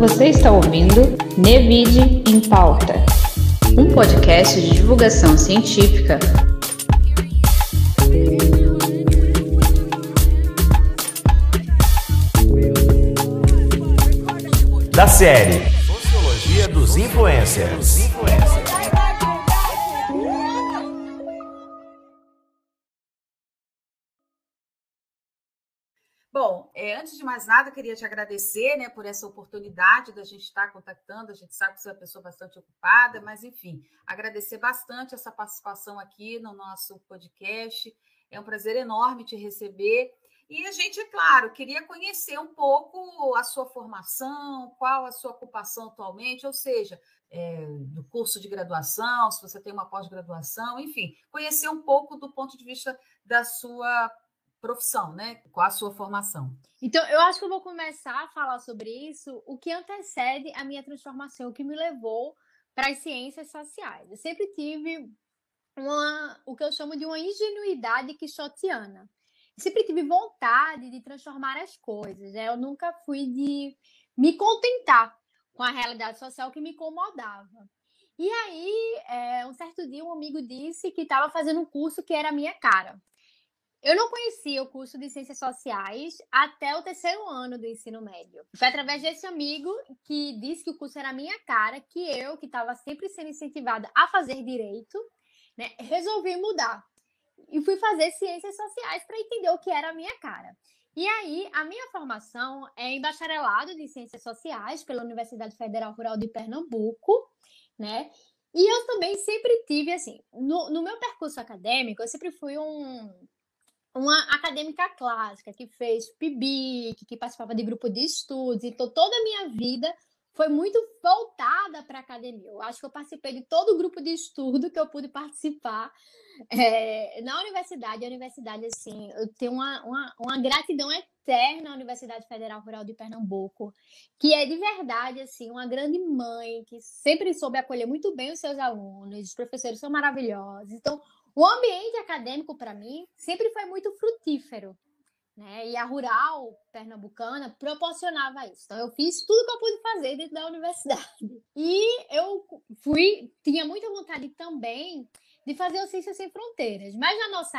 Você está ouvindo Nevide em Pauta, um podcast de divulgação científica da série Sociologia dos Influencers. Antes de mais nada, queria te agradecer né, por essa oportunidade da gente estar contactando. A gente sabe que você é uma pessoa bastante ocupada, mas, enfim, agradecer bastante essa participação aqui no nosso podcast. É um prazer enorme te receber. E a gente, é claro, queria conhecer um pouco a sua formação, qual a sua ocupação atualmente, ou seja, é, do curso de graduação, se você tem uma pós-graduação, enfim, conhecer um pouco do ponto de vista da sua profissão, né? Qual a sua formação? Então, eu acho que eu vou começar a falar sobre isso, o que antecede a minha transformação, o que me levou para as ciências sociais. Eu sempre tive uma, o que eu chamo de uma ingenuidade quixotiana. Eu sempre tive vontade de transformar as coisas. Né? Eu nunca fui de me contentar com a realidade social que me incomodava. E aí, é, um certo dia, um amigo disse que estava fazendo um curso que era a minha cara. Eu não conhecia o curso de Ciências Sociais até o terceiro ano do ensino médio. Foi através desse amigo que disse que o curso era a minha cara, que eu, que estava sempre sendo incentivada a fazer direito, né, resolvi mudar. E fui fazer Ciências Sociais para entender o que era a minha cara. E aí, a minha formação é em bacharelado de Ciências Sociais pela Universidade Federal Rural de Pernambuco, né? E eu também sempre tive, assim, no, no meu percurso acadêmico, eu sempre fui um uma acadêmica clássica que fez PIBIC, que participava de grupo de estudos, então toda a minha vida foi muito voltada para a academia. Eu acho que eu participei de todo o grupo de estudo que eu pude participar é, na universidade. A universidade, assim, eu tenho uma, uma, uma, gratidão eterna à Universidade Federal Rural de Pernambuco, que é de verdade, assim, uma grande mãe, que sempre soube acolher muito bem os seus alunos, os professores são maravilhosos. Então, o ambiente acadêmico, para mim, sempre foi muito frutífero. Né? E a rural pernambucana proporcionava isso. Então, eu fiz tudo que eu pude fazer dentro da universidade. E eu fui, tinha muita vontade também de fazer o Ciências Sem Fronteiras. Mas na nossa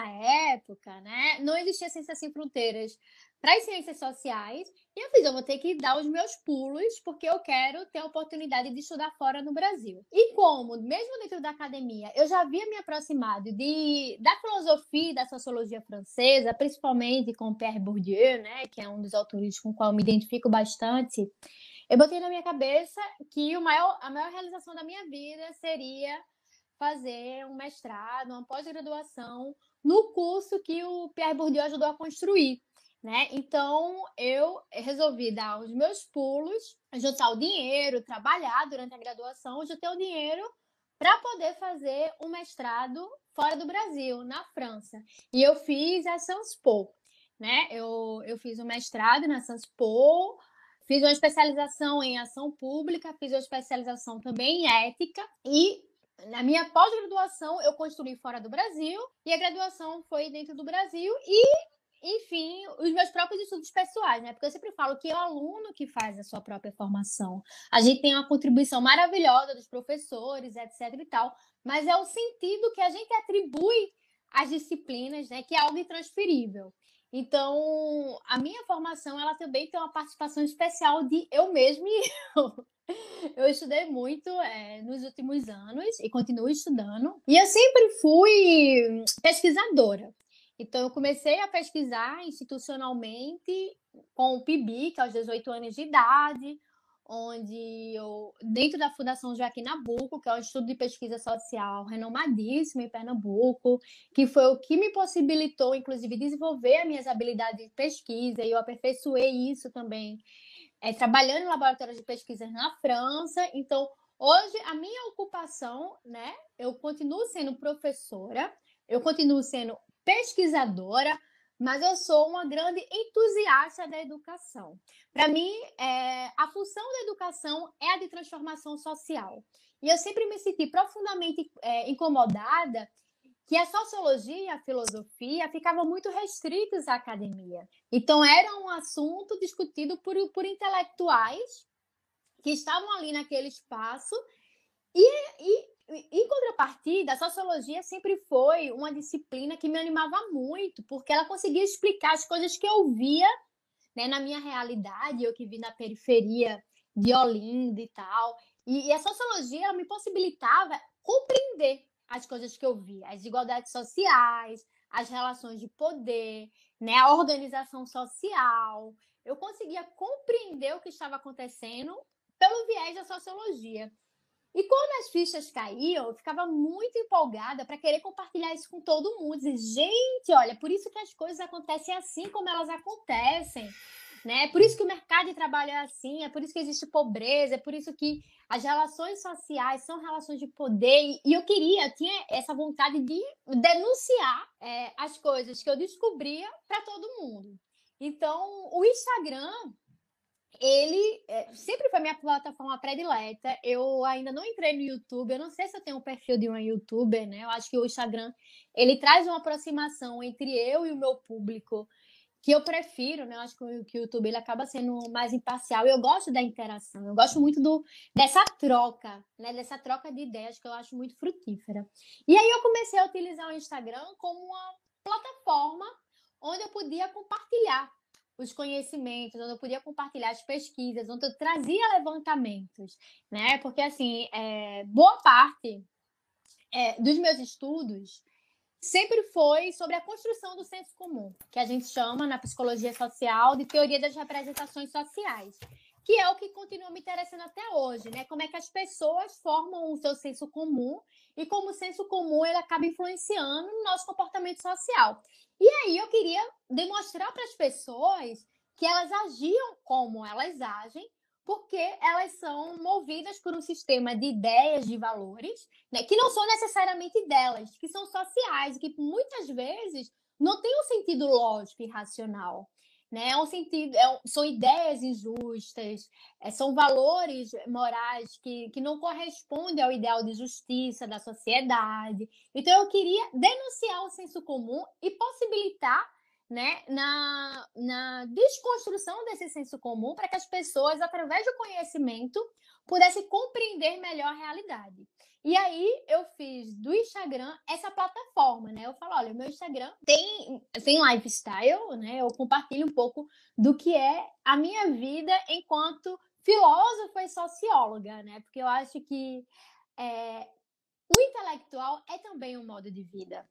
época, né, não existia Ciências Sem Fronteiras para as ciências sociais. E eu fiz, eu vou ter que dar os meus pulos, porque eu quero ter a oportunidade de estudar fora no Brasil. E como, mesmo dentro da academia, eu já havia me aproximado de, da filosofia e da sociologia francesa, principalmente com Pierre Bourdieu, né, que é um dos autores com o qual eu me identifico bastante, eu botei na minha cabeça que o maior, a maior realização da minha vida seria fazer um mestrado, uma pós-graduação no curso que o Pierre Bourdieu ajudou a construir né? Então eu resolvi dar os meus pulos, juntar o dinheiro, trabalhar durante a graduação, juntar o dinheiro para poder fazer um mestrado fora do Brasil, na França. E eu fiz a Sciences Po, né? Eu, eu fiz um mestrado na Sciences Po, fiz uma especialização em ação pública, fiz uma especialização também em ética e na minha pós-graduação eu construí fora do Brasil e a graduação foi dentro do Brasil e enfim, os meus próprios estudos pessoais, né? Porque eu sempre falo que é o aluno que faz a sua própria formação. A gente tem uma contribuição maravilhosa dos professores, etc e tal, mas é o sentido que a gente atribui às disciplinas, né? Que é algo intransferível. Então, a minha formação, ela também tem uma participação especial de eu mesma e eu. Eu estudei muito é, nos últimos anos e continuo estudando. E eu sempre fui pesquisadora. Então, eu comecei a pesquisar institucionalmente com o PIBIC aos 18 anos de idade, onde eu, dentro da Fundação Joaquim Nabuco, que é um estudo de pesquisa social renomadíssimo em Pernambuco, que foi o que me possibilitou, inclusive, desenvolver as minhas habilidades de pesquisa, e eu aperfeiçoei isso também, é, trabalhando em laboratórios de pesquisa na França. Então, hoje, a minha ocupação, né, eu continuo sendo professora, eu continuo sendo pesquisadora, mas eu sou uma grande entusiasta da educação. Para mim, é, a função da educação é a de transformação social. E eu sempre me senti profundamente é, incomodada que a sociologia e a filosofia ficavam muito restritos à academia. Então, era um assunto discutido por, por intelectuais que estavam ali naquele espaço e, e em contrapartida, a sociologia sempre foi uma disciplina que me animava muito, porque ela conseguia explicar as coisas que eu via né, na minha realidade, eu que vi na periferia de Olinda e tal. E, e a sociologia me possibilitava compreender as coisas que eu via, as desigualdades sociais, as relações de poder, né, a organização social. Eu conseguia compreender o que estava acontecendo pelo viés da sociologia. E quando as fichas caíam, eu ficava muito empolgada para querer compartilhar isso com todo mundo. Dizer, gente, olha, por isso que as coisas acontecem assim como elas acontecem. Né? É por isso que o mercado de trabalho é assim, é por isso que existe pobreza, é por isso que as relações sociais são relações de poder. E eu queria, eu tinha essa vontade de denunciar é, as coisas que eu descobria para todo mundo. Então, o Instagram ele é, sempre foi minha plataforma predileta. Eu ainda não entrei no YouTube. Eu não sei se eu tenho um perfil de uma YouTuber, né? Eu acho que o Instagram ele traz uma aproximação entre eu e o meu público que eu prefiro, né? Eu acho que o, YouTube ele acaba sendo mais imparcial. Eu gosto da interação. Eu gosto muito do dessa troca, né? Dessa troca de ideias que eu acho muito frutífera. E aí eu comecei a utilizar o Instagram como uma plataforma onde eu podia compartilhar os conhecimentos, onde eu podia compartilhar as pesquisas, onde eu trazia levantamentos, né? Porque, assim, é, boa parte é, dos meus estudos sempre foi sobre a construção do senso comum, que a gente chama na psicologia social de teoria das representações sociais que é o que continua me interessando até hoje, né? Como é que as pessoas formam o seu senso comum e como o senso comum ele acaba influenciando no nosso comportamento social. E aí eu queria demonstrar para as pessoas que elas agiam como elas agem, porque elas são movidas por um sistema de ideias, de valores, né, que não são necessariamente delas, que são sociais, que muitas vezes não têm um sentido lógico e racional né? É um sentido, é, são ideias injustas, é, são valores morais que, que não correspondem ao ideal de justiça da sociedade. Então, eu queria denunciar o senso comum e possibilitar né, na, na desconstrução desse senso comum para que as pessoas, através do conhecimento, pudessem compreender melhor a realidade. E aí eu fiz do Instagram essa plataforma, né? Eu falo, olha, o meu Instagram tem, tem lifestyle, né? Eu compartilho um pouco do que é a minha vida enquanto filósofa e socióloga, né? Porque eu acho que é, o intelectual é também um modo de vida.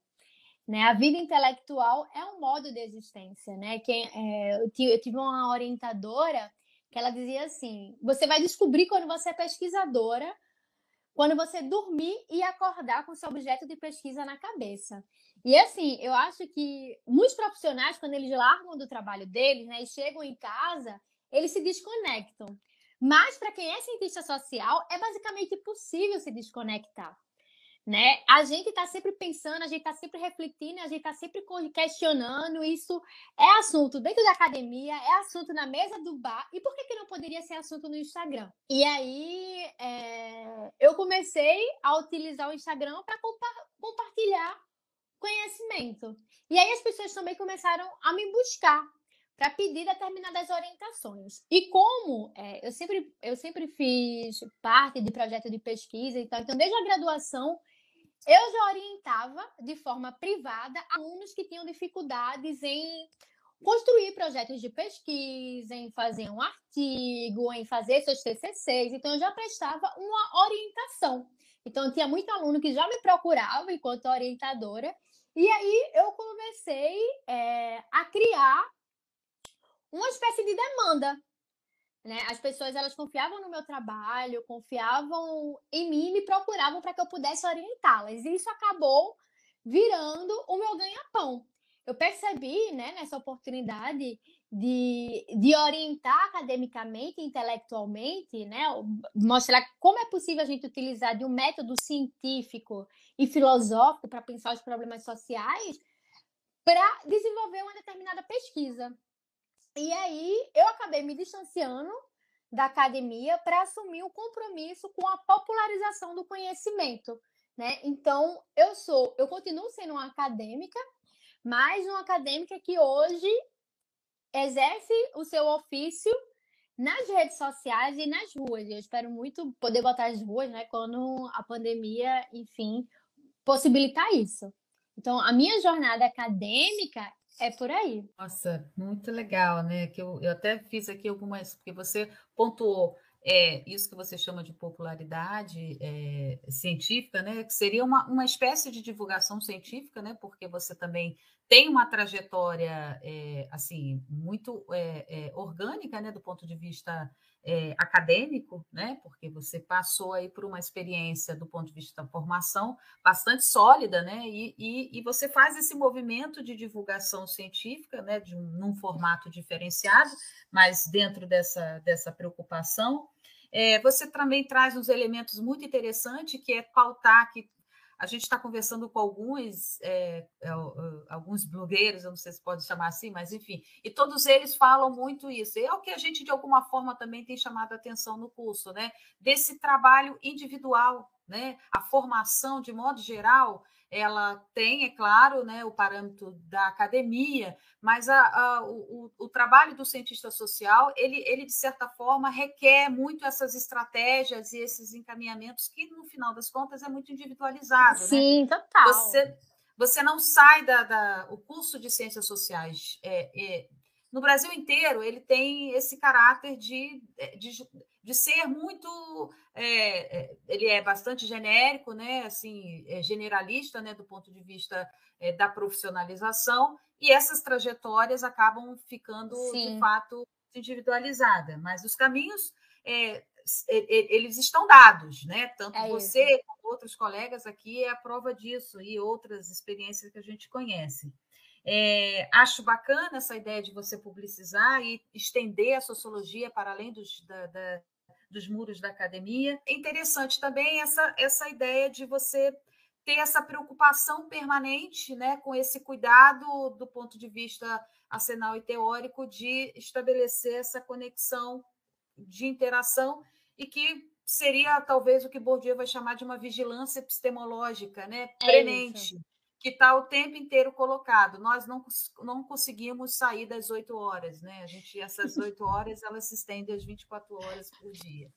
Né? A vida intelectual é um modo de existência, né? Quem, é, eu, tive uma orientadora que ela dizia assim: você vai descobrir quando você é pesquisadora quando você dormir e acordar com seu objeto de pesquisa na cabeça. E assim, eu acho que muitos profissionais, quando eles largam do trabalho deles, né, e chegam em casa, eles se desconectam. Mas para quem é cientista social, é basicamente impossível se desconectar né? A gente está sempre pensando, a gente está sempre refletindo, a gente está sempre questionando. Isso é assunto dentro da academia, é assunto na mesa do bar. E por que, que não poderia ser assunto no Instagram? E aí é, eu comecei a utilizar o Instagram para compa compartilhar conhecimento. E aí as pessoas também começaram a me buscar para pedir determinadas orientações. E como é, eu, sempre, eu sempre fiz parte de projeto de pesquisa, então, então desde a graduação eu já orientava de forma privada alunos que tinham dificuldades em construir projetos de pesquisa, em fazer um artigo, em fazer seus TCCs. Então, eu já prestava uma orientação. Então, tinha muito aluno que já me procurava enquanto orientadora. E aí, eu comecei é, a criar uma espécie de demanda né? As pessoas elas confiavam no meu trabalho, confiavam em mim e me procuravam para que eu pudesse orientá-las. E isso acabou virando o meu ganha-pão. Eu percebi né, nessa oportunidade de, de orientar academicamente, intelectualmente, né, mostrar como é possível a gente utilizar de um método científico e filosófico para pensar os problemas sociais para desenvolver uma determinada pesquisa. E aí eu acabei me distanciando da academia para assumir o compromisso com a popularização do conhecimento, né? Então, eu sou, eu continuo sendo uma acadêmica, mas uma acadêmica que hoje exerce o seu ofício, nas redes sociais e nas ruas. Eu espero muito poder botar as ruas, né, quando a pandemia, enfim, possibilitar isso. Então, a minha jornada acadêmica é por aí. Nossa, muito legal, né? Que eu, eu até fiz aqui algumas, porque você pontuou é, isso que você chama de popularidade é, científica, né? Que seria uma, uma espécie de divulgação científica, né? Porque você também tem uma trajetória é, assim muito é, é, orgânica, né? Do ponto de vista é, acadêmico, né? Porque você passou aí por uma experiência do ponto de vista da formação bastante sólida, né? E, e, e você faz esse movimento de divulgação científica, né? De um, num formato diferenciado, mas dentro dessa, dessa preocupação. É, você também traz uns elementos muito interessantes, que é pautar que a gente está conversando com alguns, é, é, alguns blogueiros, eu não sei se pode chamar assim, mas enfim, e todos eles falam muito isso. E é o que a gente, de alguma forma, também tem chamado a atenção no curso, né? Desse trabalho individual, né? A formação, de modo geral, ela tem, é claro, né, o parâmetro da academia, mas a, a, o, o, trabalho do cientista social, ele, ele, de certa forma, requer muito essas estratégias e esses encaminhamentos que, no final das contas, é muito individualizado. Né? Sim, né? total. Você, você não sai da, da, O curso de ciências sociais é, é, no Brasil inteiro, ele tem esse caráter de, de, de ser muito. É, ele é bastante genérico, né? assim, é generalista né? do ponto de vista é, da profissionalização, e essas trajetórias acabam ficando, Sim. de fato, individualizadas. Mas os caminhos. Eles estão dados, né? Tanto é você como outros colegas aqui é a prova disso e outras experiências que a gente conhece. É, acho bacana essa ideia de você publicizar e estender a sociologia para além dos, da, da, dos muros da academia. É interessante também essa, essa ideia de você ter essa preocupação permanente né, com esse cuidado do ponto de vista arsenal e teórico de estabelecer essa conexão de interação e que seria talvez o que Bourdieu vai chamar de uma vigilância epistemológica, né, é premente. É que está o tempo inteiro colocado. Nós não, não conseguimos sair das oito horas, né? A gente, essas oito horas, elas se estendem às 24 horas por dia.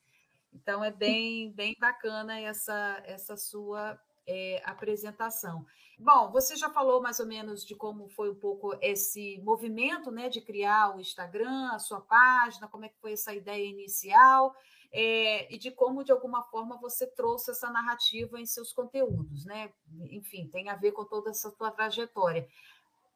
Então, é bem, bem bacana essa, essa sua é, apresentação. Bom, você já falou mais ou menos de como foi um pouco esse movimento né, de criar o Instagram, a sua página, como é que foi essa ideia inicial é, e de como, de alguma forma, você trouxe essa narrativa em seus conteúdos, né? Enfim, tem a ver com toda essa tua trajetória.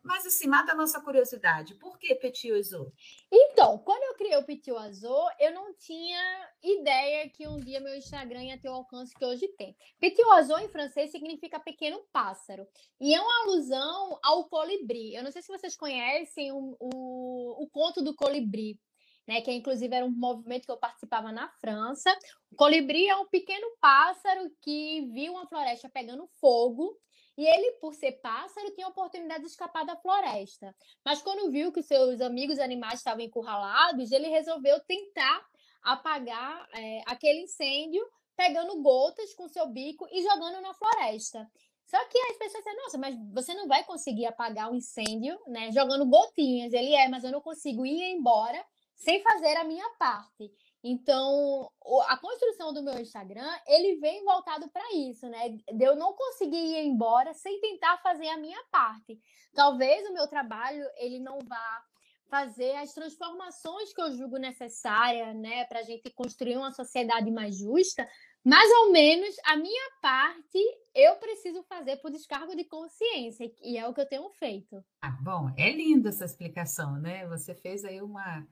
Mas, assim, mata a nossa curiosidade. Por que Petit Oiseau? Então, quando eu criei o Petit Oiseau, eu não tinha ideia que um dia meu Instagram ia ter o alcance que hoje tem. Petit Oiseau, em francês, significa pequeno pássaro. E é uma alusão ao colibri. Eu não sei se vocês conhecem o, o, o conto do colibri né, que inclusive era um movimento que eu participava na França. O colibri é um pequeno pássaro que viu uma floresta pegando fogo e ele, por ser pássaro, tinha a oportunidade de escapar da floresta. Mas quando viu que seus amigos animais estavam encurralados, ele resolveu tentar apagar é, aquele incêndio pegando gotas com seu bico e jogando na floresta. Só que as pessoas dizem, nossa, mas você não vai conseguir apagar o um incêndio, né? Jogando gotinhas. Ele é, mas eu não consigo ir embora sem fazer a minha parte. Então, a construção do meu Instagram, ele vem voltado para isso, né? De eu não conseguir ir embora sem tentar fazer a minha parte. Talvez o meu trabalho, ele não vá fazer as transformações que eu julgo necessárias, né, para a gente construir uma sociedade mais justa, mais ou menos a minha parte eu preciso fazer por descargo de consciência, e é o que eu tenho feito. Ah, bom, é linda essa explicação, né? Você fez aí uma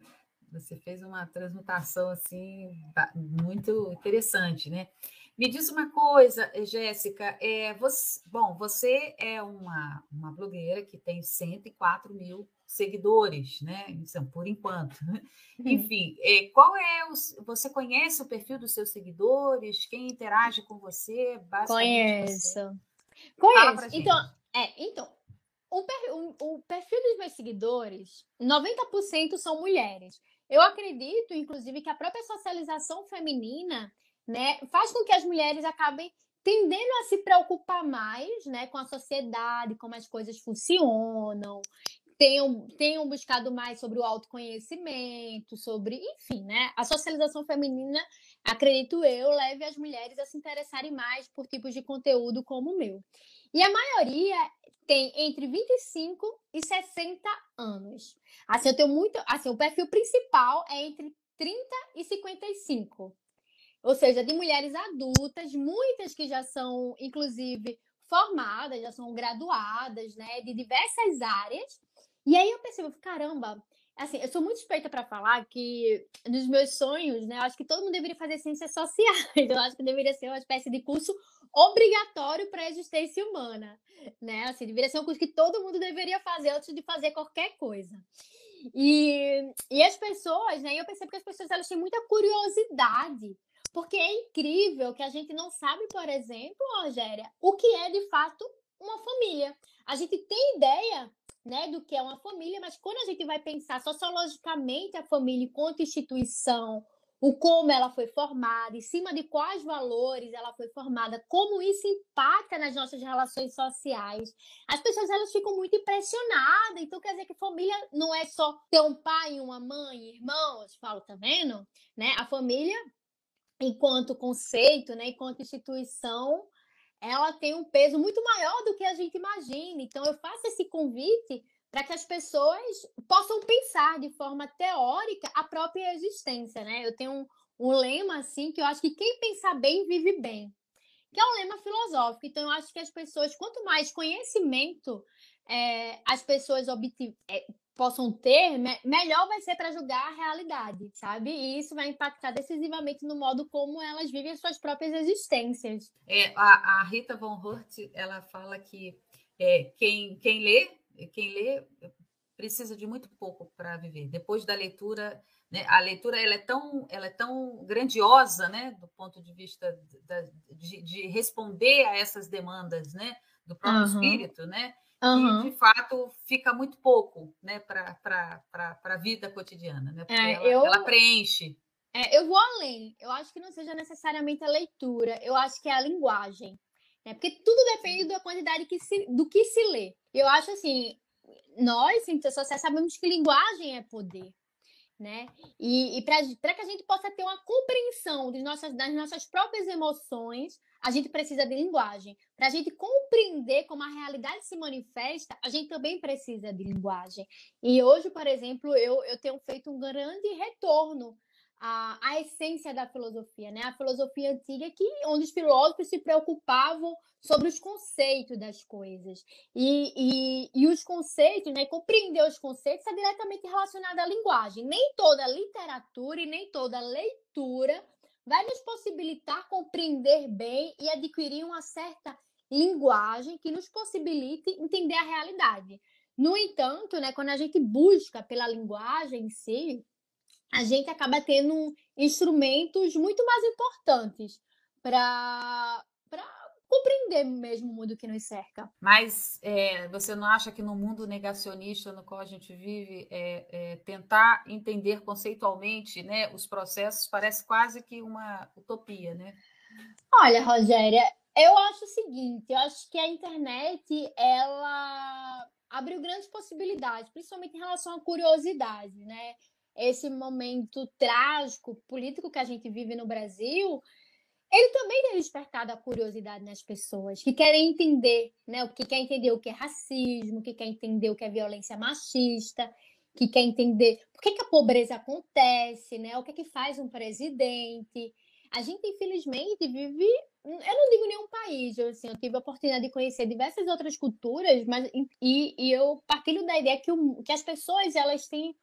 você fez uma transmutação assim muito interessante, né? Me diz uma coisa, Jéssica. É, você, bom, você é uma, uma blogueira que tem 104 mil seguidores, né? Isso, por enquanto. Né? Enfim, é, qual é o. Você conhece o perfil dos seus seguidores? Quem interage com você? Conheço. Você? Conheço. Então, é, então, o, o, o perfil dos meus seguidores, 90% são mulheres. Eu acredito, inclusive, que a própria socialização feminina né, faz com que as mulheres acabem tendendo a se preocupar mais né, com a sociedade, como as coisas funcionam. tenham, tenham buscado mais sobre o autoconhecimento, sobre, enfim, né? A socialização feminina, acredito eu, leve as mulheres a se interessarem mais por tipos de conteúdo como o meu. E a maioria tem entre 25 e 60 anos. Assim, eu tenho muito. Assim, o perfil principal é entre 30 e 55. Ou seja, de mulheres adultas, muitas que já são, inclusive, formadas, já são graduadas, né, de diversas áreas. E aí eu percebo, caramba, assim, eu sou muito suspeita para falar que nos meus sonhos, né, eu acho que todo mundo deveria fazer ciências sociais. Eu acho que deveria ser uma espécie de curso obrigatório para a existência humana, né? Assim, deveria ser um curso que todo mundo deveria fazer antes de fazer qualquer coisa. E, e as pessoas, né? Eu percebo que as pessoas elas têm muita curiosidade porque é incrível que a gente não sabe, por exemplo, Rogéria, o que é de fato uma família. A gente tem ideia né, do que é uma família, mas quando a gente vai pensar sociologicamente a família enquanto instituição, o como ela foi formada, em cima de quais valores ela foi formada, como isso impacta nas nossas relações sociais. As pessoas elas ficam muito impressionadas. Então quer dizer que família não é só ter um pai, uma mãe, irmãos, falo, tá vendo? Né? A família enquanto conceito, né, enquanto instituição, ela tem um peso muito maior do que a gente imagina. Então, eu faço esse convite para que as pessoas possam pensar de forma teórica a própria existência, né? Eu tenho um, um lema assim que eu acho que quem pensar bem vive bem, que é um lema filosófico. Então, eu acho que as pessoas, quanto mais conhecimento é, as pessoas obtiverem, é, possam ter, me melhor vai ser para julgar a realidade, sabe? E isso vai impactar decisivamente no modo como elas vivem as suas próprias existências. É, a, a Rita von Hurt, ela fala que é, quem, quem lê, quem lê precisa de muito pouco para viver. Depois da leitura, né, a leitura ela é tão, ela é tão grandiosa, né, do ponto de vista da, de, de, responder a essas demandas, né, do próprio uhum. espírito, né? Uhum. E, de fato, fica muito pouco né, para a vida cotidiana, né? Porque é, ela, eu... ela preenche. É, eu vou além. Eu acho que não seja necessariamente a leitura, eu acho que é a linguagem. Né? Porque tudo depende da quantidade que se, do que se lê. Eu acho assim, nós, cientistas sociais, sabemos que linguagem é poder né? E, e para que a gente possa ter uma compreensão nossas, das nossas próprias emoções, a gente precisa de linguagem. Para a gente compreender como a realidade se manifesta, a gente também precisa de linguagem. E hoje, por exemplo, eu, eu tenho feito um grande retorno a, a essência da filosofia, né? A filosofia antiga que onde os filósofos se preocupavam sobre os conceitos das coisas e, e, e os conceitos, né? Compreender os conceitos é diretamente relacionado à linguagem. Nem toda literatura e nem toda leitura vai nos possibilitar compreender bem e adquirir uma certa linguagem que nos possibilite entender a realidade. No entanto, né, quando a gente busca pela linguagem em si, a gente acaba tendo instrumentos muito mais importantes para compreender mesmo o mundo que nos cerca. Mas é, você não acha que no mundo negacionista no qual a gente vive, é, é, tentar entender conceitualmente né, os processos parece quase que uma utopia, né? Olha, Rogéria, eu acho o seguinte, eu acho que a internet, ela abriu grandes possibilidades, principalmente em relação à curiosidade, né? esse momento trágico político que a gente vive no Brasil, ele também tem despertado a curiosidade nas pessoas que querem entender, né? O que quer entender o que é racismo, que quer entender o que é violência machista, que quer entender por que, que a pobreza acontece, né? O que é que faz um presidente. A gente, infelizmente, vive. Eu não digo nenhum país, eu, assim, eu tive a oportunidade de conhecer diversas outras culturas, mas e, e eu partilho da ideia que, o, que as pessoas elas têm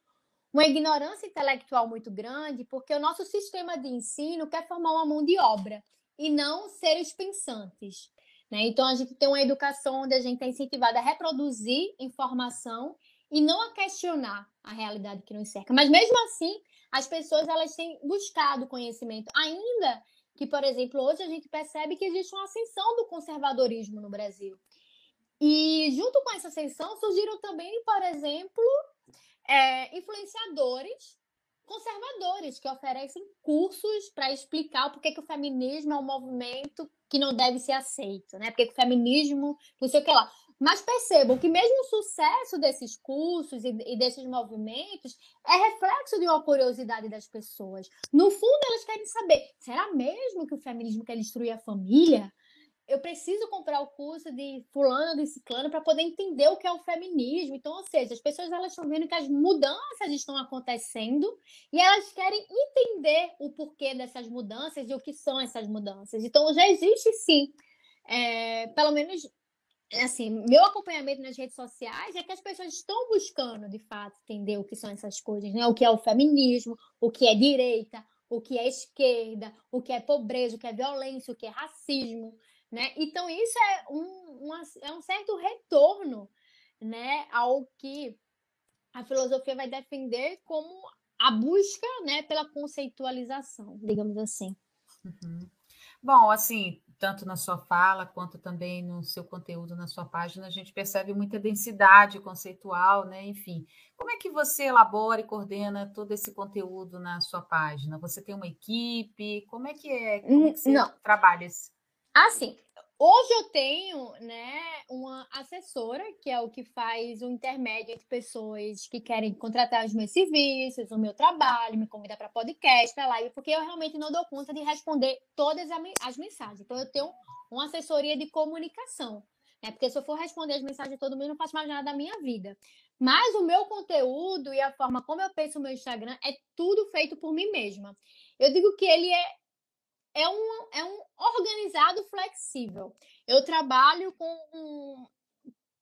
uma ignorância intelectual muito grande, porque o nosso sistema de ensino quer formar uma mão de obra e não seres pensantes. Né? Então, a gente tem uma educação onde a gente é incentivado a reproduzir informação e não a questionar a realidade que nos cerca. Mas, mesmo assim, as pessoas elas têm buscado conhecimento, ainda que, por exemplo, hoje a gente percebe que existe uma ascensão do conservadorismo no Brasil. E junto com essa ascensão surgiram também, por exemplo, é, influenciadores conservadores que oferecem cursos para explicar porquê que o feminismo é um movimento que não deve ser aceito, né? Porque o feminismo, não sei o que lá. Mas percebam que mesmo o sucesso desses cursos e, e desses movimentos é reflexo de uma curiosidade das pessoas. No fundo, elas querem saber: será mesmo que o feminismo quer destruir a família? Eu preciso comprar o curso de fulano, de ciclano, para poder entender o que é o feminismo. Então, ou seja, as pessoas elas estão vendo que as mudanças estão acontecendo e elas querem entender o porquê dessas mudanças e o que são essas mudanças. Então, já existe sim, é, pelo menos assim, meu acompanhamento nas redes sociais é que as pessoas estão buscando, de fato, entender o que são essas coisas, né? O que é o feminismo, o que é direita, o que é esquerda, o que é pobreza, o que é violência, o que é racismo. Né? Então, isso é um, uma, é um certo retorno né, ao que a filosofia vai defender como a busca né, pela conceitualização, digamos assim. Uhum. Bom, assim, tanto na sua fala quanto também no seu conteúdo na sua página, a gente percebe muita densidade conceitual, né? Enfim, como é que você elabora e coordena todo esse conteúdo na sua página? Você tem uma equipe? Como é que é? Como é que você Não. trabalha? Assim, Hoje eu tenho, né, uma assessora, que é o que faz o intermédio entre pessoas que querem contratar os meus serviços, o meu trabalho, me convidar para podcast, para live, porque eu realmente não dou conta de responder todas as mensagens. Então eu tenho uma assessoria de comunicação, né? Porque se eu for responder as mensagens de todo mundo, eu não faço mais nada da minha vida. Mas o meu conteúdo e a forma como eu penso o meu Instagram é tudo feito por mim mesma. Eu digo que ele é é um, é um organizado flexível. Eu trabalho com um,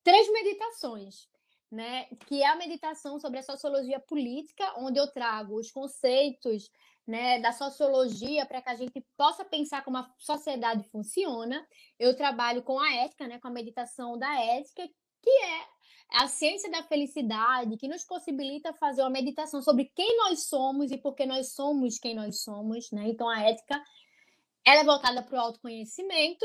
três meditações, né? Que é a meditação sobre a sociologia política, onde eu trago os conceitos né, da sociologia para que a gente possa pensar como a sociedade funciona. Eu trabalho com a ética, né, com a meditação da ética, que é a ciência da felicidade, que nos possibilita fazer uma meditação sobre quem nós somos e por que nós somos quem nós somos, né? Então a ética ela é voltada para o autoconhecimento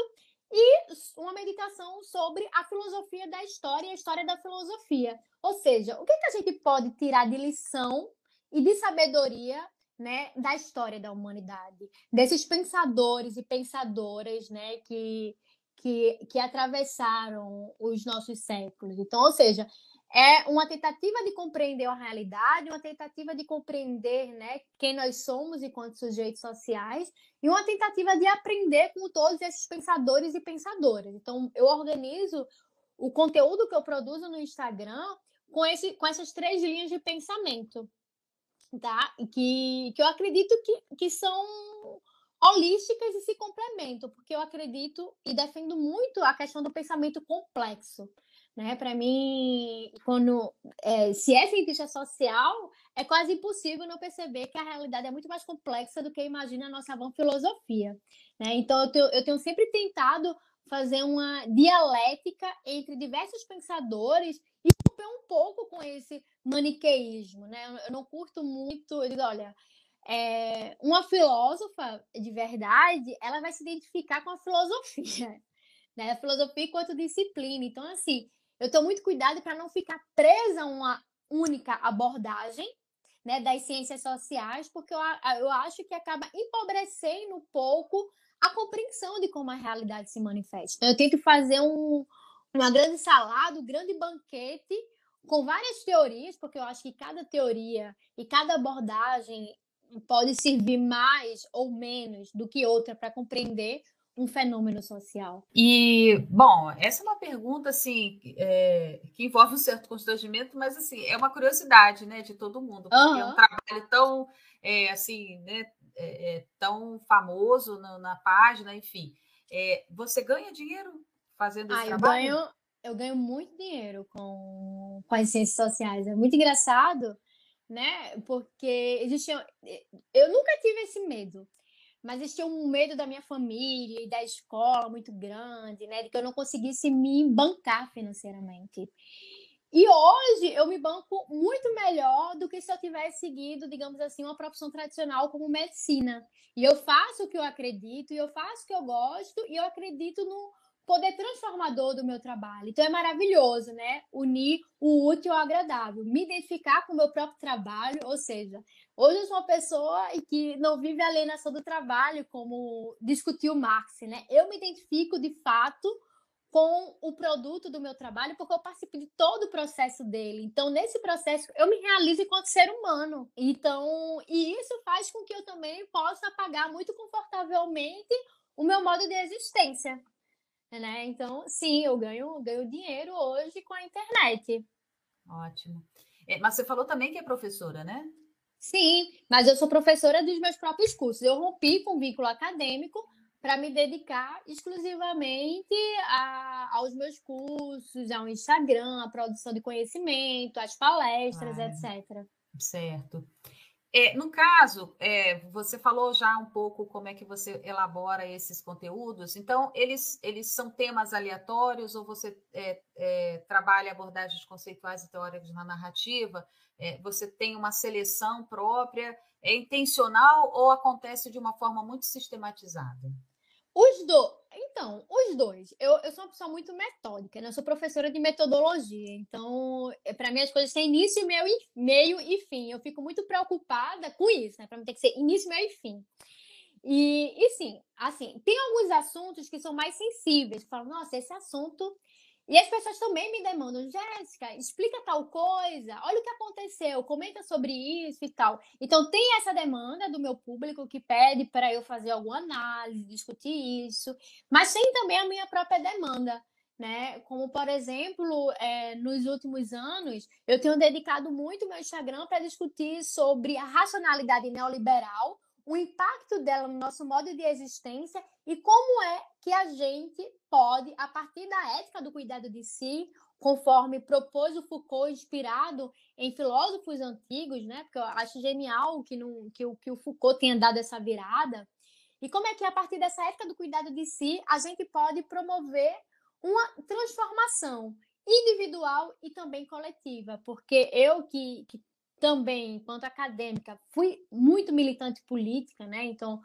e uma meditação sobre a filosofia da história e a história da filosofia. Ou seja, o que, que a gente pode tirar de lição e de sabedoria né, da história da humanidade, desses pensadores e pensadoras né, que, que, que atravessaram os nossos séculos. Então, ou seja, é uma tentativa de compreender a realidade, uma tentativa de compreender né, quem nós somos enquanto sujeitos sociais e uma tentativa de aprender com todos esses pensadores e pensadoras. Então, eu organizo o conteúdo que eu produzo no Instagram com, esse, com essas três linhas de pensamento, tá? Que, que eu acredito que, que são holísticas e se complementam, porque eu acredito e defendo muito a questão do pensamento complexo. Né? Para mim, quando é, se é cientista social, é quase impossível não perceber que a realidade é muito mais complexa do que imagina a nossa vã filosofia. Né? Então, eu tenho, eu tenho sempre tentado fazer uma dialética entre diversos pensadores e romper um pouco com esse maniqueísmo. Né? Eu não curto muito, eu digo, olha, é, uma filósofa de verdade, ela vai se identificar com a filosofia, né? A filosofia enquanto disciplina. Então, assim, eu tenho muito cuidado para não ficar presa a uma única abordagem né, das ciências sociais, porque eu, eu acho que acaba empobrecendo um pouco a compreensão de como a realidade se manifesta. Então, eu tento fazer um, uma grande salada, um grande banquete com várias teorias, porque eu acho que cada teoria e cada abordagem pode servir mais ou menos do que outra para compreender um fenômeno social? E, bom, essa é uma pergunta, assim, é, que envolve um certo constrangimento, mas, assim, é uma curiosidade, né, de todo mundo, porque uhum. é um trabalho tão, é, assim, né, é, é tão famoso no, na página, enfim. É, você ganha dinheiro fazendo esse ah, trabalho? Eu ganho, eu ganho muito dinheiro com, com as ciências sociais. É muito engraçado, né, porque existia... Eu nunca tive esse medo mas existia um medo da minha família e da escola muito grande, né? De que eu não conseguisse me bancar financeiramente. E hoje eu me banco muito melhor do que se eu tivesse seguido, digamos assim, uma profissão tradicional como medicina. E eu faço o que eu acredito, e eu faço o que eu gosto, e eu acredito no, poder transformador do meu trabalho. Então é maravilhoso, né? Unir o útil ao agradável, me identificar com o meu próprio trabalho, ou seja, hoje eu sou uma pessoa que não vive a alienação do trabalho, como discutiu Marx, né? Eu me identifico de fato com o produto do meu trabalho, porque eu participo de todo o processo dele. Então, nesse processo, eu me realizo enquanto ser humano. Então, e isso faz com que eu também possa pagar muito confortavelmente o meu modo de existência. Né? Então, sim, eu ganho, ganho dinheiro hoje com a internet. Ótimo. É, mas você falou também que é professora, né? Sim, mas eu sou professora dos meus próprios cursos. Eu rompi com o vínculo acadêmico para me dedicar exclusivamente a, aos meus cursos, ao Instagram, à produção de conhecimento, às palestras, ah, etc. Certo. É, no caso, é, você falou já um pouco como é que você elabora esses conteúdos. Então, eles, eles são temas aleatórios ou você é, é trabalha abordagens conceituais e teóricas na narrativa? É, você tem uma seleção própria? É intencional ou acontece de uma forma muito sistematizada? Os dois. Então, os dois. Eu, eu sou uma pessoa muito metódica, né? Eu sou professora de metodologia. Então, é, para mim, as coisas têm início, meio e, meio e fim. Eu fico muito preocupada com isso, né? Para mim, tem que ser início, meio e fim. E, e sim, assim, tem alguns assuntos que são mais sensíveis. Falo, nossa, esse assunto e as pessoas também me demandam, Jéssica, explica tal coisa, olha o que aconteceu, comenta sobre isso e tal. Então, tem essa demanda do meu público que pede para eu fazer alguma análise, discutir isso, mas tem também a minha própria demanda. Né? Como, por exemplo, é, nos últimos anos, eu tenho dedicado muito meu Instagram para discutir sobre a racionalidade neoliberal, o impacto dela no nosso modo de existência e como é que a gente pode, a partir da ética do cuidado de si, conforme propôs o Foucault, inspirado em filósofos antigos, né? Porque eu acho genial que, não, que, o, que o Foucault tenha dado essa virada. E como é que, a partir dessa ética do cuidado de si, a gente pode promover uma transformação individual e também coletiva? Porque eu que, que também, enquanto acadêmica, fui muito militante política, né? Então,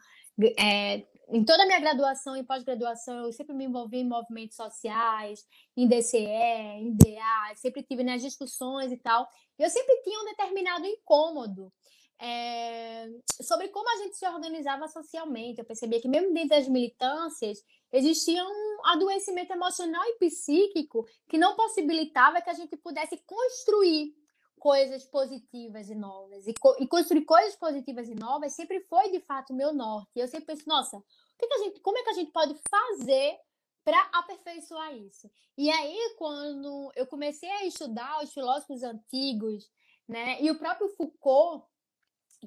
é, em toda a minha graduação e pós-graduação, eu sempre me envolvi em movimentos sociais, em DCE, em DA, sempre tive nas discussões e tal. Eu sempre tinha um determinado incômodo é, sobre como a gente se organizava socialmente. Eu percebia que, mesmo dentro das militâncias, existia um adoecimento emocional e psíquico que não possibilitava que a gente pudesse construir coisas positivas e novas. E, co e, construir coisas positivas e novas sempre foi, de fato, o meu norte. Eu sempre penso, nossa, que, que gente, como é que a gente pode fazer para aperfeiçoar isso? E aí, quando eu comecei a estudar os filósofos antigos, né, e o próprio Foucault,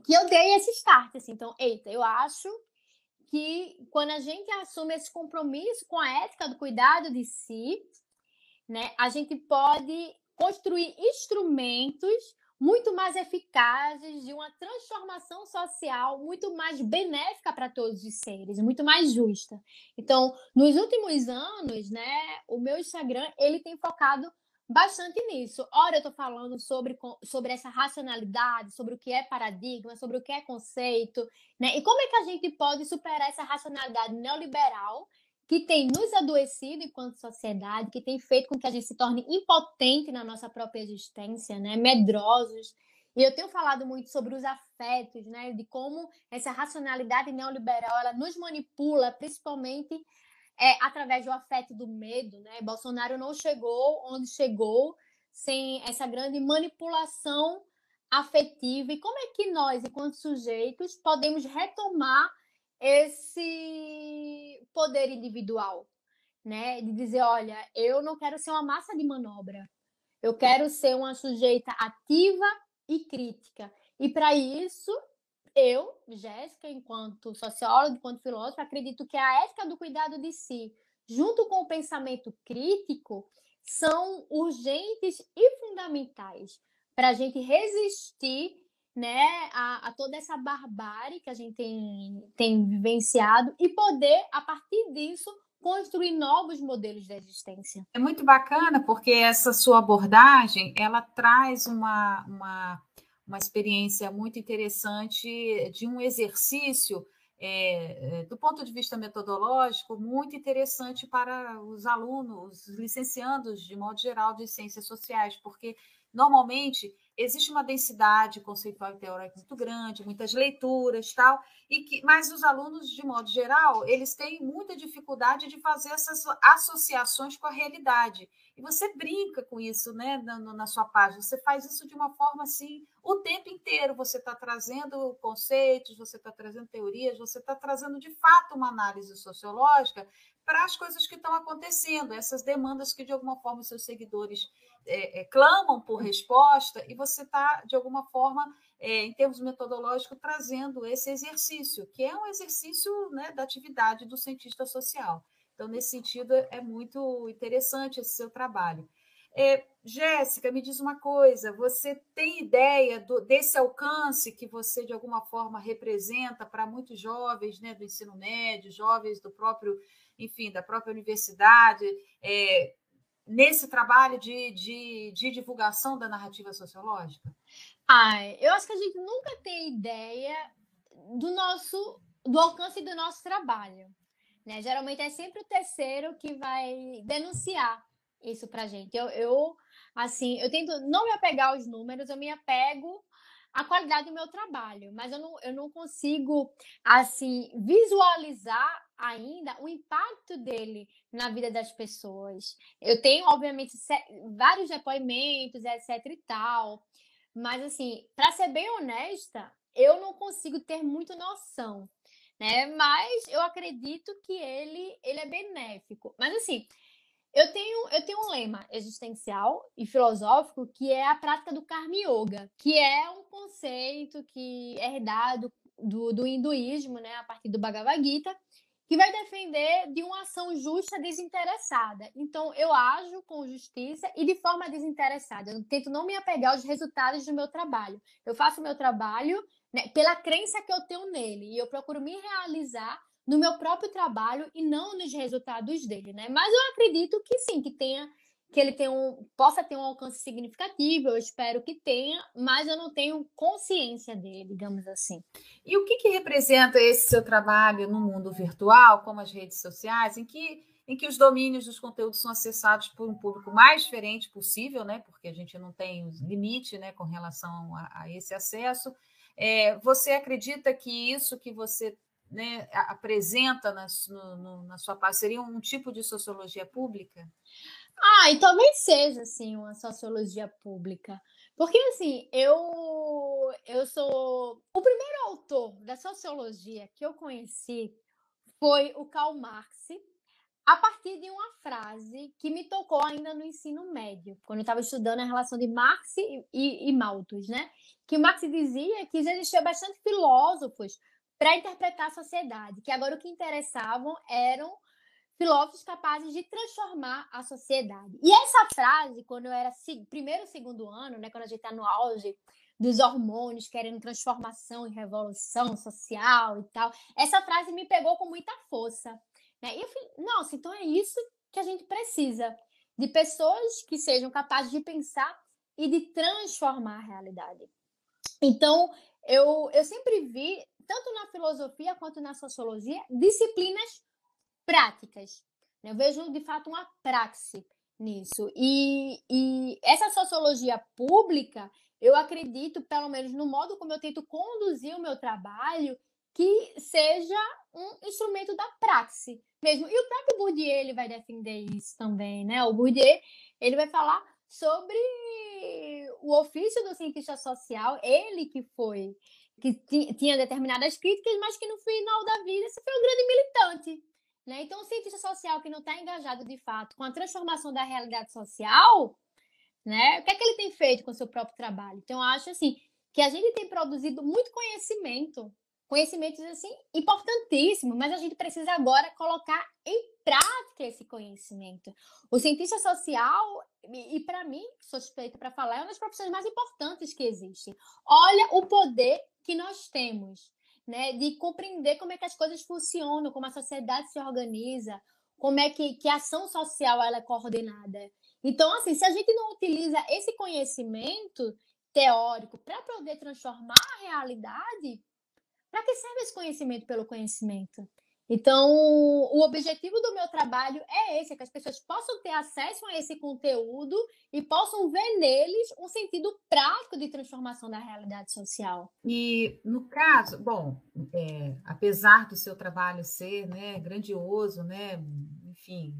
que eu dei esse start, assim. Então, eita, eu acho que quando a gente assume esse compromisso com a ética do cuidado de si, né, a gente pode construir instrumentos muito mais eficazes de uma transformação social muito mais benéfica para todos os seres, muito mais justa. Então, nos últimos anos, né, o meu Instagram ele tem focado bastante nisso. Ora, eu estou falando sobre, sobre essa racionalidade, sobre o que é paradigma, sobre o que é conceito, né? E como é que a gente pode superar essa racionalidade neoliberal que tem nos adoecido enquanto sociedade, que tem feito com que a gente se torne impotente na nossa própria existência, né? medrosos. E eu tenho falado muito sobre os afetos, né? de como essa racionalidade neoliberal ela nos manipula, principalmente é, através do afeto do medo. Né? Bolsonaro não chegou onde chegou sem essa grande manipulação afetiva. E como é que nós, enquanto sujeitos, podemos retomar esse poder individual, né? De dizer, olha, eu não quero ser uma massa de manobra. Eu quero ser uma sujeita ativa e crítica. E para isso, eu, Jéssica, enquanto socióloga, enquanto filósofa, acredito que a ética do cuidado de si, junto com o pensamento crítico, são urgentes e fundamentais para a gente resistir né, a, a, toda essa barbárie que a gente tem, tem vivenciado e poder, a partir disso, construir novos modelos de existência. É muito bacana porque essa sua abordagem, ela traz uma, uma, uma experiência muito interessante de um exercício é, do ponto de vista metodológico, muito interessante para os alunos, os licenciandos, de modo geral, de ciências sociais, porque normalmente existe uma densidade conceitual e teórica muito grande, muitas leituras, tal, e que, mas os alunos, de modo geral, eles têm muita dificuldade de fazer essas associações com a realidade. E você brinca com isso, né, na, na sua página. Você faz isso de uma forma assim, o tempo inteiro. Você está trazendo conceitos, você está trazendo teorias, você está trazendo de fato uma análise sociológica para as coisas que estão acontecendo, essas demandas que de alguma forma seus seguidores é, é, clamam por resposta, e você está, de alguma forma, é, em termos metodológicos, trazendo esse exercício, que é um exercício né, da atividade do cientista social. Então, nesse sentido, é muito interessante esse seu trabalho. É, Jéssica, me diz uma coisa: você tem ideia do, desse alcance que você, de alguma forma, representa para muitos jovens né, do ensino médio, jovens do próprio, enfim, da própria universidade? É, nesse trabalho de, de, de divulgação da narrativa sociológica? Ai, eu acho que a gente nunca tem ideia do nosso do alcance do nosso trabalho. Né? Geralmente é sempre o terceiro que vai denunciar isso para gente. Eu, eu, assim, eu tento não me apegar aos números, eu me apego à qualidade do meu trabalho, mas eu não, eu não consigo, assim, visualizar ainda o impacto dele na vida das pessoas. Eu tenho, obviamente, vários depoimentos, etc e tal, mas, assim, para ser bem honesta, eu não consigo ter muito noção, né? Mas eu acredito que ele, ele é benéfico. Mas, assim, eu tenho, eu tenho um lema existencial e filosófico que é a prática do Karma Yoga, que é um conceito que é herdado do, do hinduísmo, né, a partir do Bhagavad Gita, que vai defender de uma ação justa desinteressada. Então, eu ajo com justiça e de forma desinteressada. Eu tento não me apegar aos resultados do meu trabalho. Eu faço o meu trabalho né, pela crença que eu tenho nele e eu procuro me realizar no meu próprio trabalho e não nos resultados dele, né? Mas eu acredito que sim, que tenha que ele tenha um, possa ter um alcance significativo, eu espero que tenha, mas eu não tenho consciência dele, digamos assim. E o que, que representa esse seu trabalho no mundo virtual, como as redes sociais, em que, em que os domínios dos conteúdos são acessados por um público mais diferente possível, né? Porque a gente não tem limite né, com relação a, a esse acesso. É, você acredita que isso que você né, apresenta na, no, na sua parte seria um tipo de sociologia pública? Ah, e talvez seja assim uma sociologia pública. Porque assim, eu eu sou o primeiro autor da sociologia que eu conheci foi o Karl Marx, a partir de uma frase que me tocou ainda no ensino médio, quando eu estava estudando a relação de Marx e, e, e Malthus, né? Que Marx dizia que existiam bastante filósofos para interpretar a sociedade, que agora o que interessavam eram filósofos capazes de transformar a sociedade. E essa frase, quando eu era primeiro, segundo ano, né, quando a gente está no auge dos hormônios, querendo transformação e revolução social e tal, essa frase me pegou com muita força. Né? E eu falei, nossa, então é isso que a gente precisa, de pessoas que sejam capazes de pensar e de transformar a realidade. Então, eu, eu sempre vi, tanto na filosofia quanto na sociologia, disciplinas práticas. Né? Eu vejo, de fato, uma praxe nisso. E, e essa sociologia pública, eu acredito, pelo menos no modo como eu tento conduzir o meu trabalho, que seja um instrumento da praxe mesmo. E o próprio Bourdieu ele vai defender isso também, né? O Bourdieu ele vai falar sobre o ofício do cientista social, ele que foi que tinha determinadas críticas, mas que no final da vida se foi um grande militante, né? Então, o cientista social que não está engajado de fato com a transformação da realidade social, né? O que é que ele tem feito com o seu próprio trabalho? Então, eu acho assim que a gente tem produzido muito conhecimento, conhecimentos assim importantíssimos, mas a gente precisa agora colocar em prática esse conhecimento. O cientista social, e, para mim, suspeito para falar, é uma das profissões mais importantes que existem. Olha o poder que nós temos né, de compreender como é que as coisas funcionam, como a sociedade se organiza, como é que, que a ação social ela é coordenada. Então, assim, se a gente não utiliza esse conhecimento teórico para poder transformar a realidade, para que serve esse conhecimento pelo conhecimento? Então, o objetivo do meu trabalho é esse, é que as pessoas possam ter acesso a esse conteúdo e possam ver neles um sentido prático de transformação da realidade social. E no caso, bom, é, apesar do seu trabalho ser né, grandioso, né, enfim,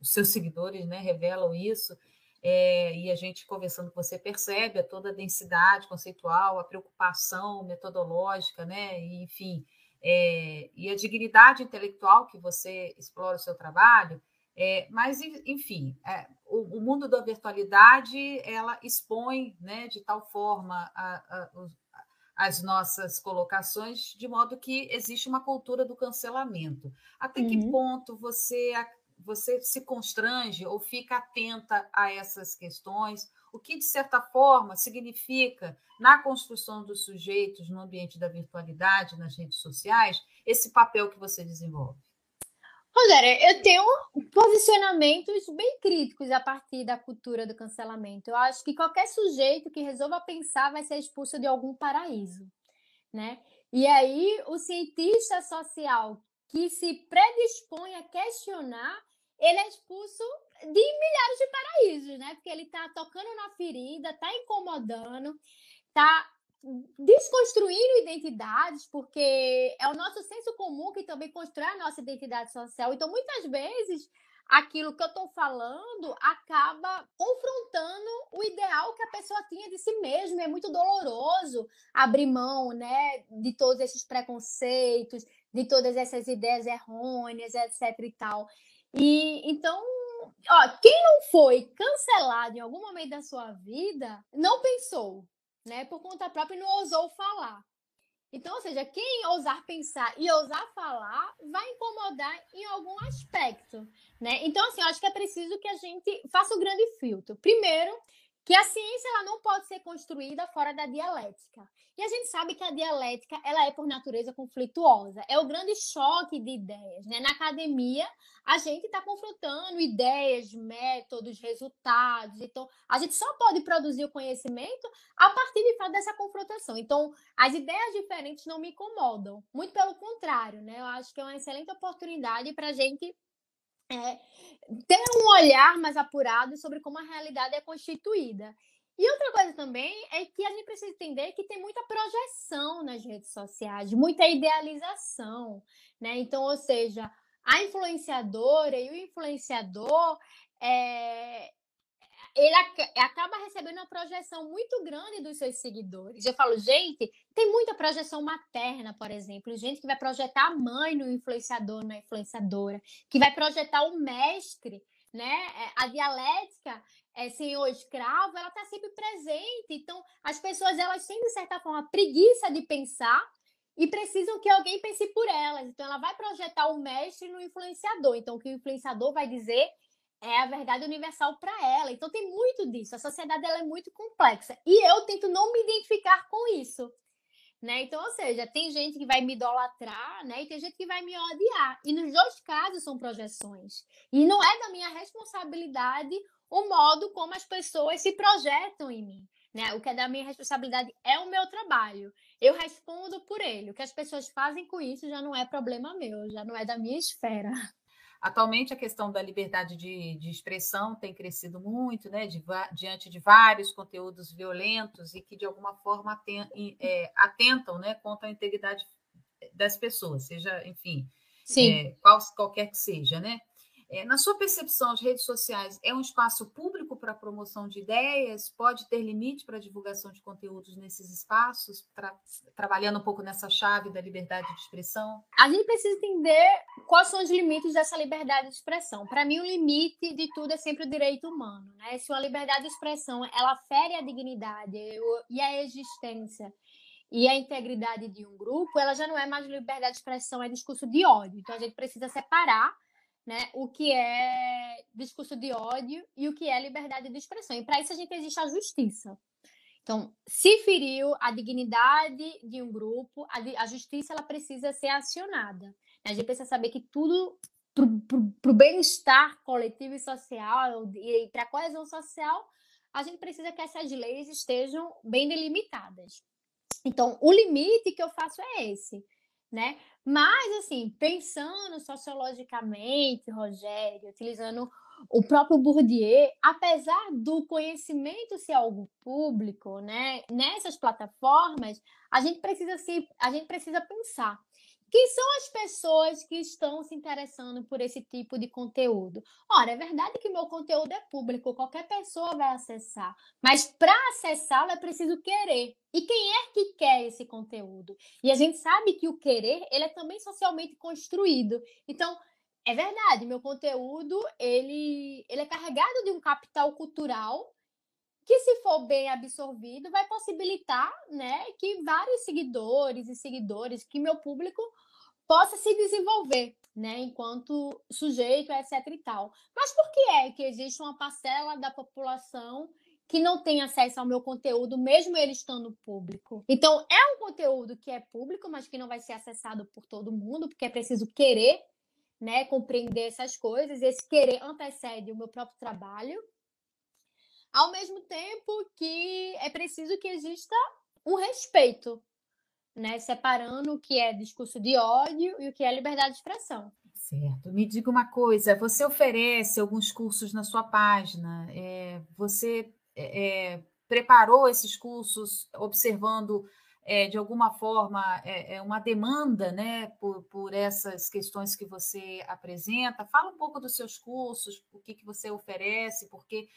os seus seguidores né, revelam isso, é, e a gente conversando com você percebe toda a densidade conceitual, a preocupação metodológica, né, e, enfim é, e a dignidade intelectual que você explora o seu trabalho, é, mas, enfim, é, o, o, mundo da virtualidade, ela expõe né, de tal forma a, a, as nossas colocações, de modo que existe uma cultura do cancelamento. Até uhum. que ponto você, você se constrange ou fica atenta a essas questões? o que, de certa forma, significa, na construção dos sujeitos no ambiente da virtualidade, nas redes sociais, esse papel que você desenvolve? Rogério, eu tenho posicionamentos bem críticos a partir da cultura do cancelamento. Eu acho que qualquer sujeito que resolva pensar vai ser expulso de algum paraíso, né? E aí, o cientista social que se predispõe a questionar, ele é expulso de milhares de paraísos, né? Porque ele tá tocando na ferida, tá incomodando, tá desconstruindo identidades, porque é o nosso senso comum que também constrói a nossa identidade social. Então, muitas vezes, aquilo que eu estou falando acaba confrontando o ideal que a pessoa tinha de si mesma. É muito doloroso abrir mão, né, de todos esses preconceitos, de todas essas ideias errôneas, etc e tal. E então ó, quem não foi cancelado em algum momento da sua vida, não pensou, né? Por conta própria e não ousou falar. Então, ou seja, quem ousar pensar e ousar falar vai incomodar em algum aspecto, né? Então, assim, eu acho que é preciso que a gente faça o grande filtro. Primeiro, que a ciência ela não pode ser construída fora da dialética. E a gente sabe que a dialética ela é por natureza conflituosa. É o grande choque de ideias. Né? Na academia, a gente está confrontando ideias, métodos, resultados. Então, a gente só pode produzir o conhecimento a partir de fato dessa confrontação. Então, as ideias diferentes não me incomodam. Muito pelo contrário, né? Eu acho que é uma excelente oportunidade para a gente é, ter um olhar mais apurado sobre como a realidade é constituída. E outra coisa também é que a gente precisa entender que tem muita projeção nas redes sociais, muita idealização, né? Então, ou seja, a influenciadora e o influenciador é, ele acaba recebendo uma projeção muito grande dos seus seguidores. Eu falo, gente, tem muita projeção materna, por exemplo, gente que vai projetar a mãe no influenciador, na influenciadora, que vai projetar o mestre, né? É, a dialética é, senhor escravo, ela está sempre presente. Então, as pessoas elas têm de certa forma preguiça de pensar e precisam que alguém pense por elas. Então, ela vai projetar o mestre no influenciador. Então, o que o influenciador vai dizer é a verdade universal para ela. Então tem muito disso. A sociedade ela é muito complexa e eu tento não me identificar com isso. Né? Então, ou seja, tem gente que vai me idolatrar, né? E tem gente que vai me odiar. E nos dois casos são projeções. E não é da minha responsabilidade o modo como as pessoas se projetam em mim. Né? O que é da minha responsabilidade é o meu trabalho. Eu respondo por ele. O que as pessoas fazem com isso já não é problema meu, já não é da minha esfera. Atualmente, a questão da liberdade de, de expressão tem crescido muito, né, de, diante de vários conteúdos violentos e que, de alguma forma, é, atentam né, contra a integridade das pessoas, seja, enfim, é, qual, qualquer que seja, né? É, na sua percepção, as redes sociais é um espaço público para promoção de ideias? Pode ter limite para divulgação de conteúdos nesses espaços, tra trabalhando um pouco nessa chave da liberdade de expressão? A gente precisa entender quais são os limites dessa liberdade de expressão. Para mim, o limite de tudo é sempre o direito humano. Né? Se uma liberdade de expressão ela fere a dignidade e a existência e a integridade de um grupo, ela já não é mais liberdade de expressão, é discurso de ódio. Então, a gente precisa separar né, o que é discurso de ódio e o que é liberdade de expressão. E para isso a gente existe a justiça. Então, se feriu a dignidade de um grupo, a, a justiça ela precisa ser acionada. A gente precisa saber que tudo para o bem-estar coletivo e social e para a coesão social, a gente precisa que essas leis estejam bem delimitadas. Então, o limite que eu faço é esse, né? Mas, assim, pensando sociologicamente, Rogério, utilizando o próprio Bourdieu, apesar do conhecimento ser algo público, né, nessas plataformas, a gente precisa se, a gente precisa pensar quem são as pessoas que estão se interessando por esse tipo de conteúdo? Ora, é verdade que meu conteúdo é público, qualquer pessoa vai acessar, mas para acessá-lo é preciso querer. E quem é que quer esse conteúdo? E a gente sabe que o querer, ele é também socialmente construído. Então, é verdade, meu conteúdo, ele, ele é carregado de um capital cultural que se for bem absorvido, vai possibilitar, né, que vários seguidores e seguidores, que meu público possa se desenvolver, né, enquanto sujeito, etc e tal. Mas por que é que existe uma parcela da população que não tem acesso ao meu conteúdo, mesmo ele estando público? Então, é um conteúdo que é público, mas que não vai ser acessado por todo mundo, porque é preciso querer, né, compreender essas coisas. Esse querer antecede o meu próprio trabalho, ao mesmo tempo que é preciso que exista um respeito, né? Separando o que é discurso de ódio e o que é liberdade de expressão. Certo. Me diga uma coisa: você oferece alguns cursos na sua página? É, você é, é preparou esses cursos observando é, de alguma forma é, é, uma demanda né, por, por essas questões que você apresenta? Fala um pouco dos seus cursos, o que, que você oferece, porque,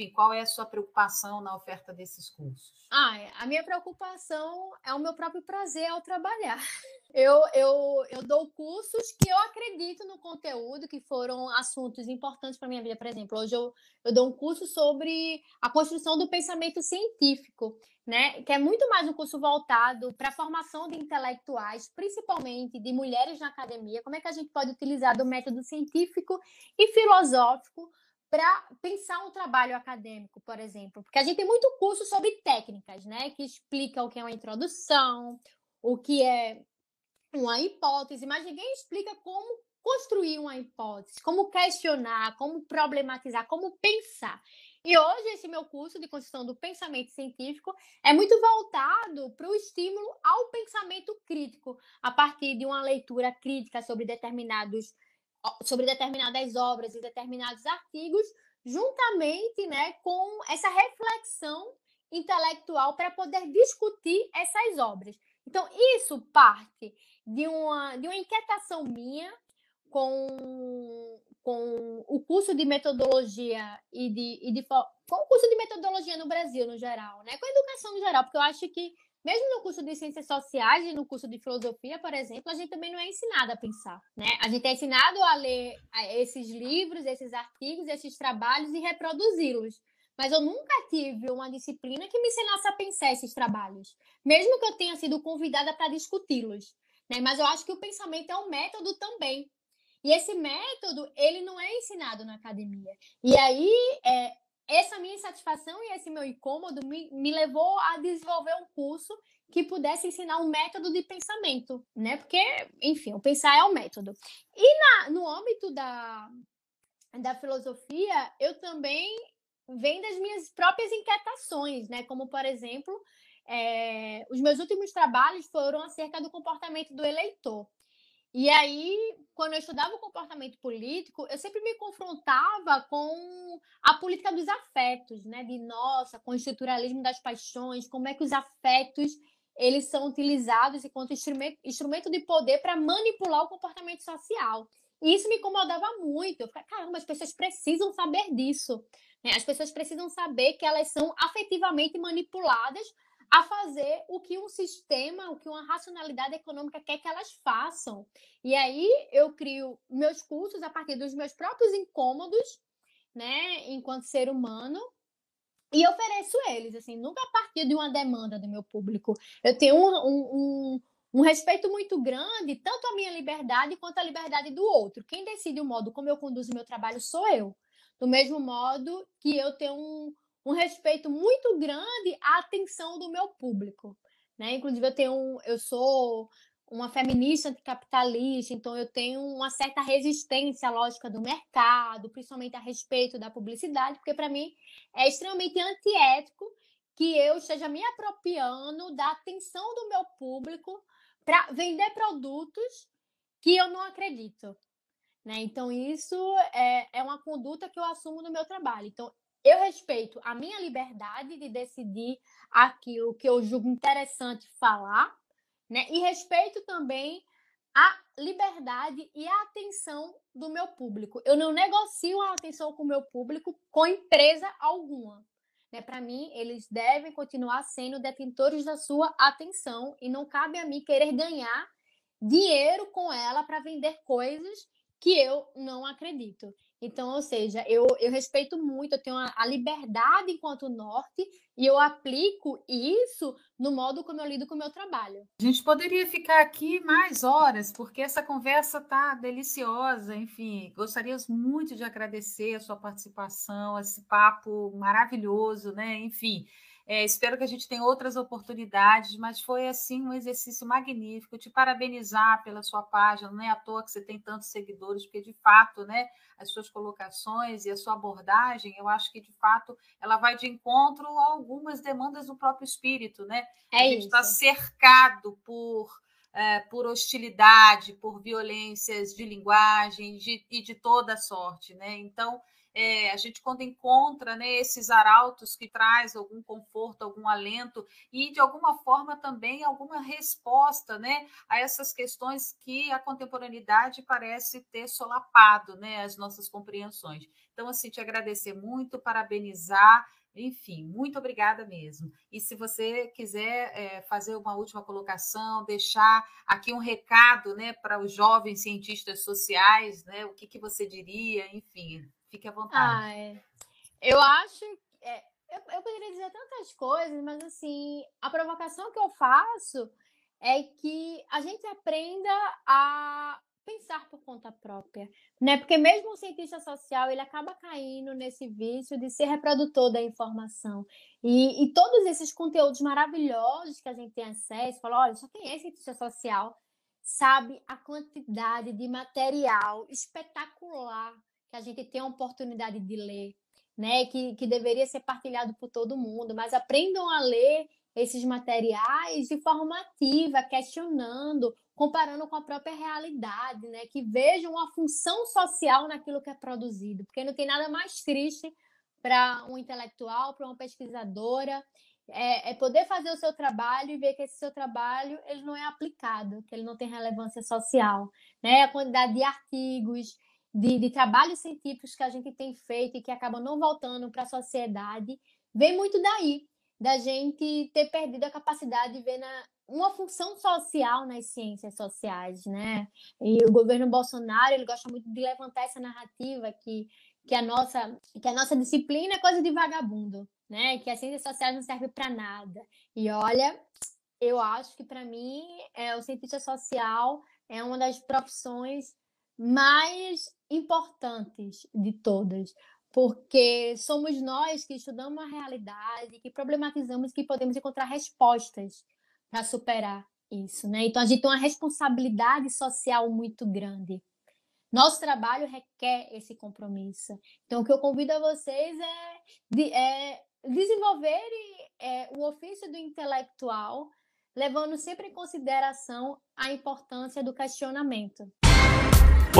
enfim, qual é a sua preocupação na oferta desses cursos? Ah, é, a minha preocupação é o meu próprio prazer ao trabalhar. Eu, eu, eu dou cursos que eu acredito no conteúdo, que foram assuntos importantes para minha vida. Por exemplo, hoje eu, eu dou um curso sobre a construção do pensamento científico, né? Que é muito mais um curso voltado para a formação de intelectuais, principalmente de mulheres na academia. Como é que a gente pode utilizar do método científico e filosófico para pensar um trabalho acadêmico, por exemplo, porque a gente tem muito curso sobre técnicas, né, que explica o que é uma introdução, o que é uma hipótese, mas ninguém explica como construir uma hipótese, como questionar, como problematizar, como pensar. E hoje esse meu curso de construção do pensamento científico é muito voltado para o estímulo ao pensamento crítico, a partir de uma leitura crítica sobre determinados sobre determinadas obras e determinados artigos, juntamente né, com essa reflexão intelectual para poder discutir essas obras. Então, isso parte de uma, de uma inquietação minha com, com o curso de metodologia e de, e de com o curso de metodologia no Brasil, no geral, né? Com a educação no geral, porque eu acho que mesmo no curso de ciências sociais e no curso de filosofia, por exemplo, a gente também não é ensinado a pensar, né? A gente é ensinado a ler esses livros, esses artigos, esses trabalhos e reproduzi-los. Mas eu nunca tive uma disciplina que me ensinasse a pensar esses trabalhos, mesmo que eu tenha sido convidada para discuti-los. Né? Mas eu acho que o pensamento é um método também. E esse método, ele não é ensinado na academia. E aí, é, essa minha insatisfação e esse meu incômodo me, me levou a desenvolver um curso que pudesse ensinar um método de pensamento, né? Porque, enfim, o pensar é um método. E na, no âmbito da, da filosofia, eu também venho das minhas próprias inquietações, né? Como, por exemplo, é, os meus últimos trabalhos foram acerca do comportamento do eleitor. E aí, quando eu estudava o comportamento político, eu sempre me confrontava com a política dos afetos, né? De nossa, com o estruturalismo das paixões, como é que os afetos eles são utilizados enquanto instrumento, instrumento de poder para manipular o comportamento social. E isso me incomodava muito. Eu falei, caramba, as pessoas precisam saber disso. Né? As pessoas precisam saber que elas são afetivamente manipuladas a fazer o que um sistema, o que uma racionalidade econômica quer que elas façam. E aí eu crio meus cursos a partir dos meus próprios incômodos, né, enquanto ser humano, e ofereço eles, assim, nunca a partir de uma demanda do meu público. Eu tenho um, um, um, respeito muito grande, tanto à minha liberdade quanto à liberdade do outro. Quem decide o modo como eu conduzo meu trabalho sou eu. Do mesmo modo que eu tenho um, um respeito muito grande à atenção do meu público. Né? Inclusive, eu tenho eu sou uma feminista anticapitalista, então eu tenho uma certa resistência à lógica do mercado, principalmente a respeito da publicidade, porque para mim é extremamente antiético que eu esteja me apropriando da atenção do meu público para vender produtos que eu não acredito. Né? Então, isso é, é uma conduta que eu assumo no meu trabalho. Então, eu respeito a minha liberdade de decidir aquilo que eu julgo interessante falar, né? E respeito também a liberdade e a atenção do meu público. Eu não negocio a atenção com o meu público com empresa alguma. Né? Para mim, eles devem continuar sendo detentores da sua atenção e não cabe a mim querer ganhar dinheiro com ela para vender coisas que eu não acredito. Então, ou seja, eu, eu respeito muito, eu tenho a, a, liberdade enquanto norte e eu aplico isso no modo como eu lido com o meu trabalho. A gente poderia ficar aqui mais horas, porque essa conversa tá deliciosa. Enfim, gostaríamos muito de agradecer a sua participação, esse papo maravilhoso, né? Enfim. É, espero que a gente tenha outras oportunidades, mas foi assim um exercício magnífico. Te parabenizar pela sua página, não é à toa que você tem tantos seguidores, porque de fato, né, as suas colocações e a sua abordagem, eu acho que de fato ela vai de encontro a algumas demandas do próprio espírito, né? É a gente está cercado por é, por hostilidade, por violências de linguagem de, e de toda sorte, né? Então é, a gente quando encontra né, esses arautos que traz algum conforto, algum alento e de alguma forma também alguma resposta né, a essas questões que a contemporaneidade parece ter solapado né, as nossas compreensões. Então, assim, te agradecer muito, parabenizar. Enfim, muito obrigada mesmo. E se você quiser é, fazer uma última colocação, deixar aqui um recado né, para os jovens cientistas sociais, né, o que, que você diria, enfim, Fique à vontade. Ah, é. Eu acho. É, eu, eu poderia dizer tantas coisas, mas assim, a provocação que eu faço é que a gente aprenda a pensar por conta própria, né? Porque mesmo o cientista social ele acaba caindo nesse vício de ser reprodutor da informação e, e todos esses conteúdos maravilhosos que a gente tem acesso, fala, olha, só quem é cientista social sabe a quantidade de material espetacular que a gente tem a oportunidade de ler, né? Que, que deveria ser partilhado por todo mundo, mas aprendam a ler esses materiais de forma ativa, questionando, comparando com a própria realidade, né? Que vejam uma função social naquilo que é produzido, porque não tem nada mais triste para um intelectual, para uma pesquisadora, é, é, poder fazer o seu trabalho e ver que esse seu trabalho ele não é aplicado, que ele não tem relevância social, né? A quantidade de artigos, de, de trabalhos científicos que a gente tem feito e que acabam não voltando para a sociedade, vem muito daí, da gente ter perdido a capacidade de ver na, uma função social nas ciências sociais, né? E o governo Bolsonaro, ele gosta muito de levantar essa narrativa que, que, a, nossa, que a nossa disciplina é coisa de vagabundo, né? Que as ciências sociais não servem para nada. E olha, eu acho que para mim é, o cientista social é uma das profissões mais importantes de todas, porque somos nós que estudamos a realidade, que problematizamos, que podemos encontrar respostas para superar isso, né? Então a gente tem uma responsabilidade social muito grande. Nosso trabalho requer esse compromisso. Então o que eu convido a vocês é, de, é desenvolverem é, o ofício do intelectual, levando sempre em consideração a importância do questionamento.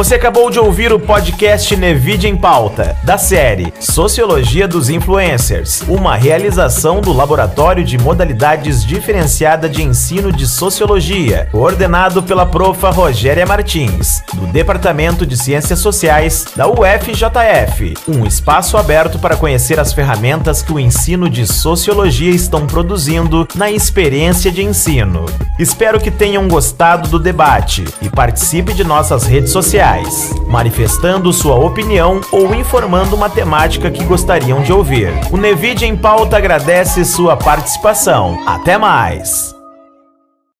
Você acabou de ouvir o podcast Nevid em Pauta, da série Sociologia dos Influencers, uma realização do Laboratório de Modalidades Diferenciada de Ensino de Sociologia, coordenado pela profa Rogéria Martins, do Departamento de Ciências Sociais da UFJF, um espaço aberto para conhecer as ferramentas que o ensino de Sociologia estão produzindo na experiência de ensino. Espero que tenham gostado do debate e participe de nossas redes sociais sociais, manifestando sua opinião ou informando uma temática que gostariam de ouvir. O Nevid em Pauta agradece sua participação. Até mais!